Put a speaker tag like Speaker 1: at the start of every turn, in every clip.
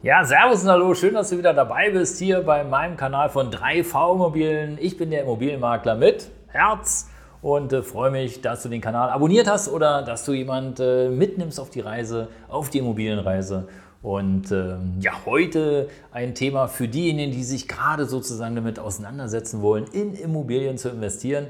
Speaker 1: Ja, Servus und Hallo, schön, dass du wieder dabei bist hier bei meinem Kanal von 3V Immobilien. Ich bin der Immobilienmakler mit Herz und äh, freue mich, dass du den Kanal abonniert hast oder dass du jemand äh, mitnimmst auf die Reise, auf die Immobilienreise. Und ähm, ja, heute ein Thema für diejenigen, die sich gerade sozusagen damit auseinandersetzen wollen, in Immobilien zu investieren.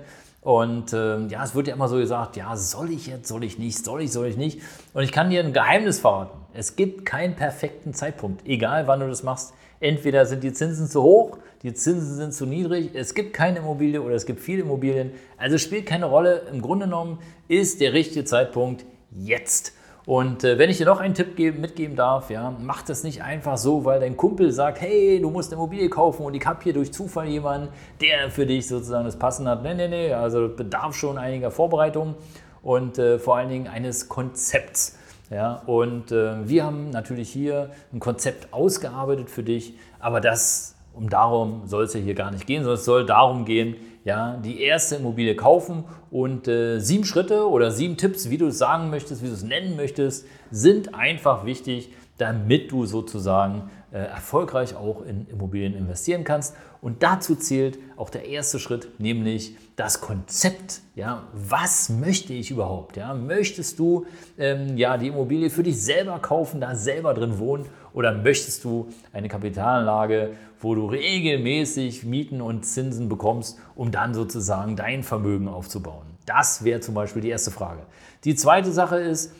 Speaker 1: Und ähm, ja, es wird ja immer so gesagt, ja, soll ich jetzt, soll ich nicht, soll ich, soll ich nicht. Und ich kann dir ein Geheimnis verraten. Es gibt keinen perfekten Zeitpunkt, egal wann du das machst. Entweder sind die Zinsen zu hoch, die Zinsen sind zu niedrig, es gibt keine Immobilie oder es gibt viele Immobilien. Also spielt keine Rolle. Im Grunde genommen ist der richtige Zeitpunkt jetzt. Und äh, wenn ich dir noch einen Tipp geben, mitgeben darf, ja, mach das nicht einfach so, weil dein Kumpel sagt, hey, du musst eine Immobilie kaufen und ich habe hier durch Zufall jemanden, der für dich sozusagen das Passen hat. Nee, nee, nee, also bedarf schon einiger Vorbereitung und äh, vor allen Dingen eines Konzepts. Ja, und äh, wir haben natürlich hier ein Konzept ausgearbeitet für dich, aber das, um darum soll es ja hier gar nicht gehen, sondern es soll darum gehen, ja, die erste Immobilie kaufen und äh, sieben Schritte oder sieben Tipps, wie du es sagen möchtest, wie du es nennen möchtest, sind einfach wichtig, damit du sozusagen äh, erfolgreich auch in Immobilien investieren kannst. Und dazu zählt auch der erste Schritt, nämlich das Konzept. Ja, was möchte ich überhaupt? Ja, möchtest du ähm, ja, die Immobilie für dich selber kaufen, da selber drin wohnen? Oder möchtest du eine Kapitalanlage, wo du regelmäßig Mieten und Zinsen bekommst, um dann sozusagen dein Vermögen aufzubauen? Das wäre zum Beispiel die erste Frage. Die zweite Sache ist,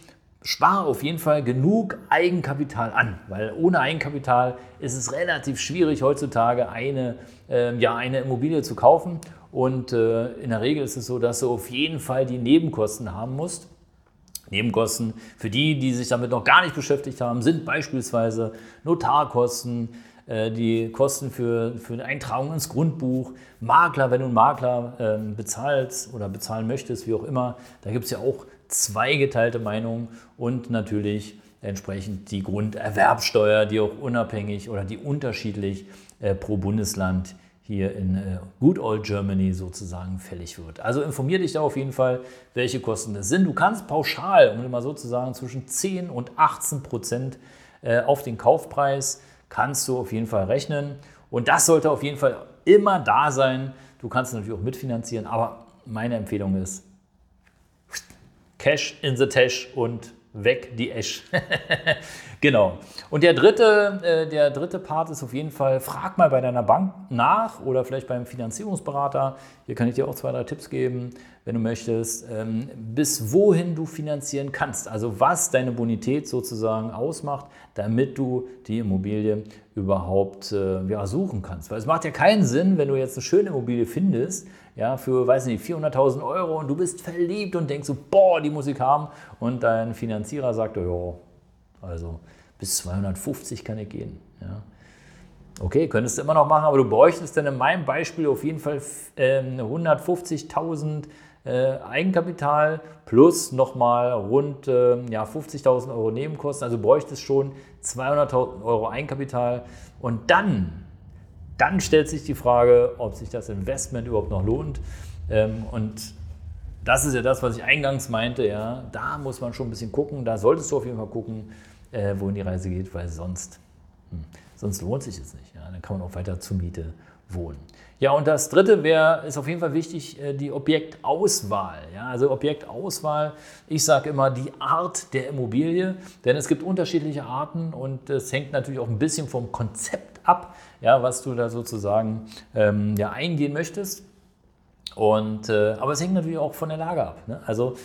Speaker 1: spare auf jeden Fall genug Eigenkapital an, weil ohne Eigenkapital ist es relativ schwierig heutzutage eine, äh, ja, eine Immobilie zu kaufen. Und äh, in der Regel ist es so, dass du auf jeden Fall die Nebenkosten haben musst. Nebenkosten. Für die, die sich damit noch gar nicht beschäftigt haben, sind beispielsweise Notarkosten, äh, die Kosten für, für eine Eintragung ins Grundbuch, Makler, wenn du einen Makler ähm, bezahlst oder bezahlen möchtest, wie auch immer, da gibt es ja auch zweigeteilte Meinungen und natürlich entsprechend die Grunderwerbsteuer, die auch unabhängig oder die unterschiedlich äh, pro Bundesland hier in äh, Good Old Germany sozusagen fällig wird. Also informier dich da auf jeden Fall, welche Kosten das sind. Du kannst pauschal, um mal sozusagen zwischen 10 und 18 Prozent äh, auf den Kaufpreis kannst du auf jeden Fall rechnen. Und das sollte auf jeden Fall immer da sein. Du kannst natürlich auch mitfinanzieren, aber meine Empfehlung ist, Cash in the Tash und weg die Esch. genau. Und der dritte, äh, der dritte Part ist auf jeden Fall, frag mal bei deiner Bank nach oder vielleicht beim Finanzierungsberater. Hier kann ich dir auch zwei, drei Tipps geben, wenn du möchtest, ähm, bis wohin du finanzieren kannst. Also was deine Bonität sozusagen ausmacht, damit du die Immobilie überhaupt äh, ja, suchen kannst. Weil es macht ja keinen Sinn, wenn du jetzt eine schöne Immobilie findest, ja, für, weiß nicht, 400.000 Euro und du bist verliebt und denkst so, boah, die muss ich haben. Und dein Finanzierer sagt, ja, also bis 250 kann ich gehen. Ja. Okay, könntest du immer noch machen, aber du bräuchtest dann in meinem Beispiel auf jeden Fall äh, 150.000 äh, Eigenkapital plus nochmal rund äh, ja, 50.000 Euro Nebenkosten. Also bräuchtest schon 200.000 Euro Eigenkapital. Und dann dann stellt sich die Frage, ob sich das Investment überhaupt noch lohnt. Ähm, und das ist ja das, was ich eingangs meinte. Ja, da muss man schon ein bisschen gucken. Da solltest du auf jeden Fall gucken, äh, wohin die Reise geht, weil sonst, hm, sonst lohnt sich es nicht. Ja, dann kann man auch weiter zur Miete wohnen. Ja, und das dritte wäre, ist auf jeden Fall wichtig, äh, die Objektauswahl. Ja, also Objektauswahl, ich sage immer die Art der Immobilie, denn es gibt unterschiedliche Arten und es hängt natürlich auch ein bisschen vom Konzept ab, ja, was du da sozusagen ähm, ja, eingehen möchtest. Und, äh, aber es hängt natürlich auch von der Lage ab. Ne? Also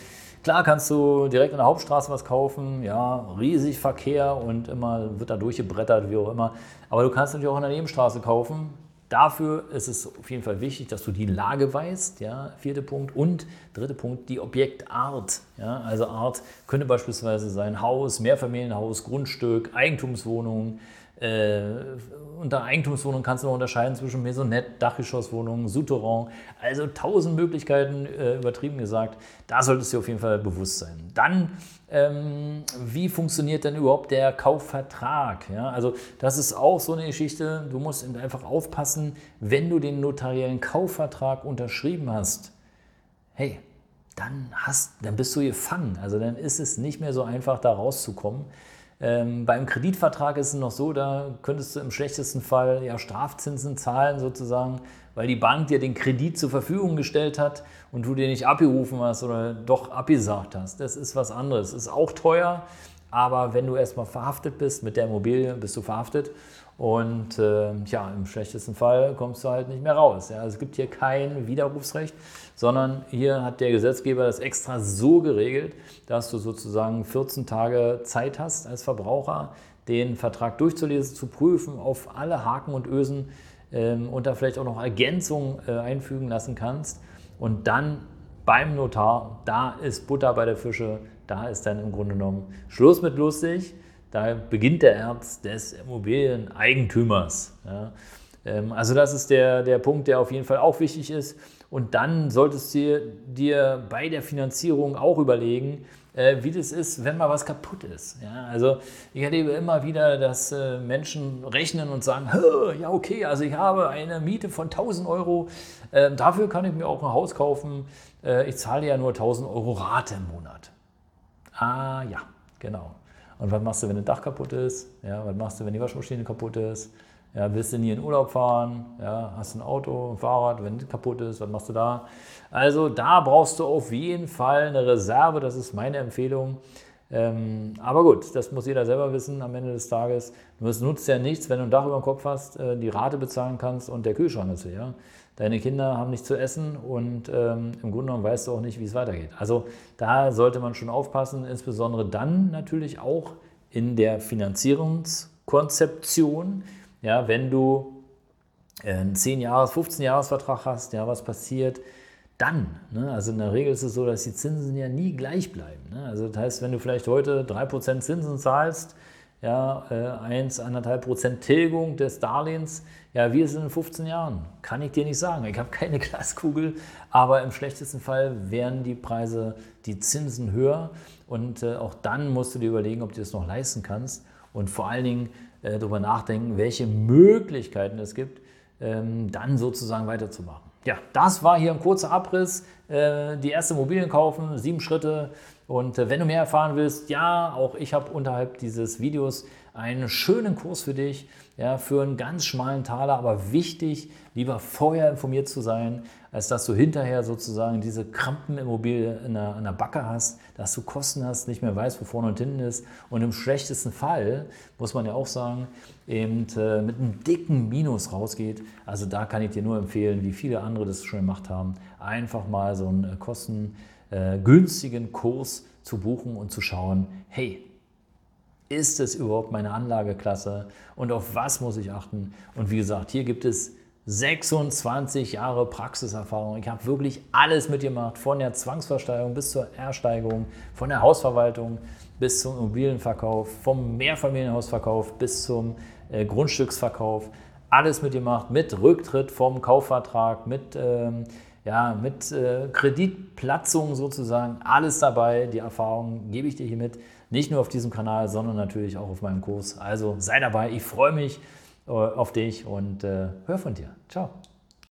Speaker 1: klar kannst du direkt an der Hauptstraße was kaufen, ja, riesig Verkehr und immer wird da durchgebrettert, wie auch immer. Aber du kannst natürlich auch an der Nebenstraße kaufen, Dafür ist es auf jeden Fall wichtig, dass du die Lage weißt, ja, vierte Punkt. Und dritter Punkt, die Objektart. Ja, also Art könnte beispielsweise sein Haus, Mehrfamilienhaus, Grundstück, Eigentumswohnung, Äh, unter Eigentumswohnungen kannst du noch unterscheiden zwischen Maisonette, Dachgeschosswohnungen, Souterrain. Also tausend Möglichkeiten, äh, übertrieben gesagt. Da solltest du auf jeden Fall bewusst sein. Dann, ähm, wie funktioniert denn überhaupt der Kaufvertrag? Ja, also das ist auch so eine Geschichte. Du musst einfach aufpassen, wenn du den notariellen Kaufvertrag unterschrieben hast. Hey, dann, hast, dann bist du gefangen. Also dann ist es nicht mehr so einfach, da rauszukommen. Ähm, beim Kreditvertrag ist es noch so, da könntest du im schlechtesten Fall ja Strafzinsen zahlen sozusagen, weil die Bank dir den Kredit zur Verfügung gestellt hat und du dir nicht abgerufen hast oder doch abgesagt hast. Das ist was anderes. Ist auch teuer, aber wenn du erstmal verhaftet bist mit der Immobilie, bist du verhaftet und äh, ja, im schlechtesten Fall kommst du halt nicht mehr raus. Ja. Es gibt hier kein Widerrufsrecht, sondern hier hat der Gesetzgeber das extra so geregelt, dass du sozusagen 14 Tage Zeit hast als Verbraucher, den Vertrag durchzulesen, zu prüfen, auf alle Haken und Ösen ähm, und da vielleicht auch noch Ergänzungen äh, einfügen lassen kannst. Und dann beim Notar, da ist Butter bei der Fische, da ist dann im Grunde genommen Schluss mit lustig. Da beginnt der Erz des Immobilieneigentümers. Ja. Ähm, also das ist der, der Punkt, der auf jeden Fall auch wichtig ist. Und dann solltest du dir bei der Finanzierung auch überlegen, äh, wie das ist, wenn mal was kaputt ist. Ja, also ich erlebe immer wieder, dass äh, Menschen rechnen und sagen, ja okay, also ich habe eine Miete von 1000 Euro, äh, dafür kann ich mir auch ein Haus kaufen, ich zahle ja nur 1000 Euro Rate im Monat. Ah ja, genau. Und was machst du, wenn ein Dach kaputt ist? Ja, was machst du, wenn die Waschmaschine kaputt ist? Ja, willst du nie in Urlaub fahren? Ja, hast ein Auto, ein Fahrrad, wenn es kaputt ist, was machst du da? Also da brauchst du auf jeden Fall eine Reserve, das ist meine Empfehlung. Ähm, aber gut, das muss jeder selber wissen am Ende des Tages. es nutzt ja nichts, wenn du ein Dach über dem Kopf hast, äh, die Rate bezahlen kannst und der Kühlschrank ist leer. Deine Kinder haben nichts zu essen und ähm, im Grunde genommen weißt du auch nicht, wie es weitergeht. Also da sollte man schon aufpassen, insbesondere dann natürlich auch in der Finanzierungskonzeption. Ja, wenn du einen 10-Jahres-, 15-Jahres-Vertrag hast, ja, was passiert dann? Ne? Also in der Regel ist es so, dass die Zinsen ja nie gleich bleiben. Ne? Also das heißt, wenn du vielleicht heute 3% Zinsen zahlst, ja, äh, 1, 1,5% Tilgung des Darlehens. Ja, wie ist es in 15 Jahren? Kann ich dir nicht sagen. Ich habe keine Glaskugel, aber im schlechtesten Fall wären die Preise, die Zinsen höher und äh, auch dann musst du dir überlegen, ob du das noch leisten kannst und vor allen Dingen äh, darüber nachdenken, welche Möglichkeiten es gibt, ähm, dann sozusagen weiterzumachen. Ja, das war hier ein kurzer Abriss. Äh, die erste Immobilien kaufen, sieben Schritte, und äh, wenn du mehr erfahren willst, ja, auch ich habe unterhalb dieses Videos einen schönen Kurs für dich, ja, für einen ganz schmalen Taler, aber wichtig, lieber vorher informiert zu sein, als dass du hinterher sozusagen diese Krampenimmobilie in der, in der Backe hast, dass du Kosten hast, nicht mehr weißt, wo vorne und hinten ist und im schlechtesten Fall, muss man ja auch sagen, eben äh, mit einem dicken Minus rausgeht. Also da kann ich dir nur empfehlen, wie viele andere das schon gemacht haben, einfach mal so einen äh, Kosten äh, günstigen Kurs zu buchen und zu schauen, hey, ist es überhaupt meine Anlageklasse und auf was muss ich achten? Und wie gesagt, hier gibt es 26 Jahre Praxiserfahrung. Ich habe wirklich alles mitgemacht, von der Zwangsversteigerung bis zur Ersteigerung, von der Hausverwaltung bis zum Immobilienverkauf, vom Mehrfamilienhausverkauf bis zum äh, Grundstücksverkauf. Alles mitgemacht, mit Rücktritt vom Kaufvertrag, mit ähm, ja, mit äh, Kreditplatzung sozusagen, alles dabei. Die Erfahrung gebe ich dir hier mit. Nicht nur auf diesem Kanal, sondern natürlich auch auf meinem Kurs. Also sei dabei. Ich freue mich äh, auf dich und äh, hör von dir. Ciao.